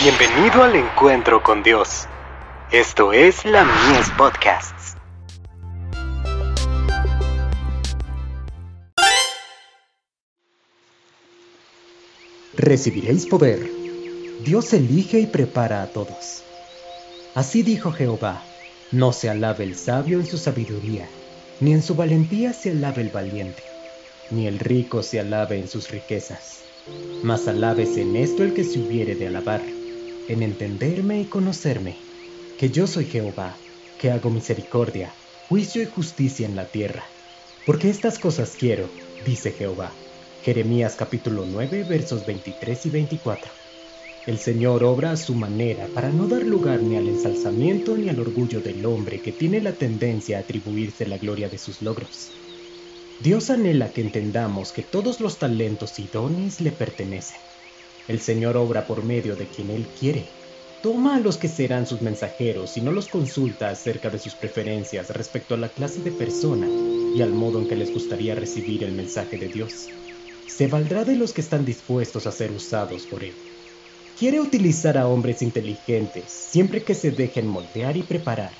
Bienvenido al encuentro con Dios. Esto es la Mies Podcasts. Recibiréis poder. Dios elige y prepara a todos. Así dijo Jehová, no se alabe el sabio en su sabiduría, ni en su valentía se alabe el valiente, ni el rico se alabe en sus riquezas, mas alábese en esto el que se hubiere de alabar en entenderme y conocerme, que yo soy Jehová, que hago misericordia, juicio y justicia en la tierra. Porque estas cosas quiero, dice Jehová. Jeremías capítulo 9 versos 23 y 24. El Señor obra a su manera para no dar lugar ni al ensalzamiento ni al orgullo del hombre que tiene la tendencia a atribuirse la gloria de sus logros. Dios anhela que entendamos que todos los talentos y dones le pertenecen el Señor obra por medio de quien Él quiere. Toma a los que serán sus mensajeros y no los consulta acerca de sus preferencias respecto a la clase de persona y al modo en que les gustaría recibir el mensaje de Dios. Se valdrá de los que están dispuestos a ser usados por Él. Quiere utilizar a hombres inteligentes siempre que se dejen moldear y preparar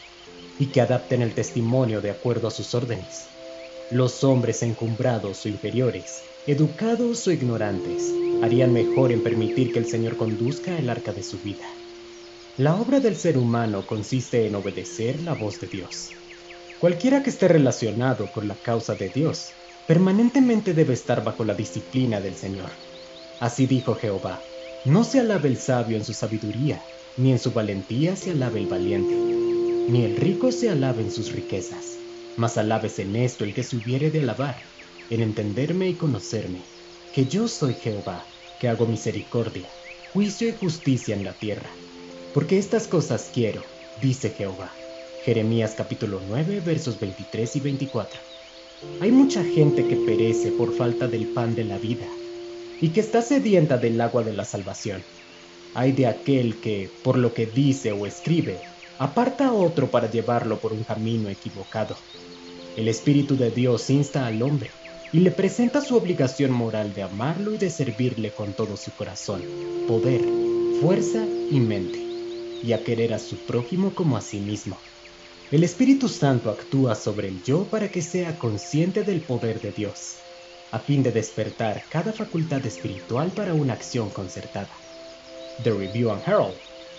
y que adapten el testimonio de acuerdo a sus órdenes. Los hombres encumbrados o inferiores, educados o ignorantes, harían mejor en permitir que el Señor conduzca el arca de su vida. La obra del ser humano consiste en obedecer la voz de Dios. Cualquiera que esté relacionado con la causa de Dios, permanentemente debe estar bajo la disciplina del Señor. Así dijo Jehová, no se alabe el sabio en su sabiduría, ni en su valentía se alabe el valiente, ni el rico se alabe en sus riquezas, mas alabes en esto el que se hubiere de alabar, en entenderme y conocerme que yo soy Jehová, que hago misericordia, juicio y justicia en la tierra. Porque estas cosas quiero, dice Jehová. Jeremías capítulo 9 versos 23 y 24. Hay mucha gente que perece por falta del pan de la vida y que está sedienta del agua de la salvación. Hay de aquel que, por lo que dice o escribe, aparta a otro para llevarlo por un camino equivocado. El Espíritu de Dios insta al hombre y le presenta su obligación moral de amarlo y de servirle con todo su corazón, poder, fuerza y mente, y a querer a su prójimo como a sí mismo. El Espíritu Santo actúa sobre el yo para que sea consciente del poder de Dios, a fin de despertar cada facultad espiritual para una acción concertada. The Review and Herald,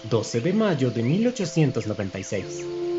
12 de mayo de 1896.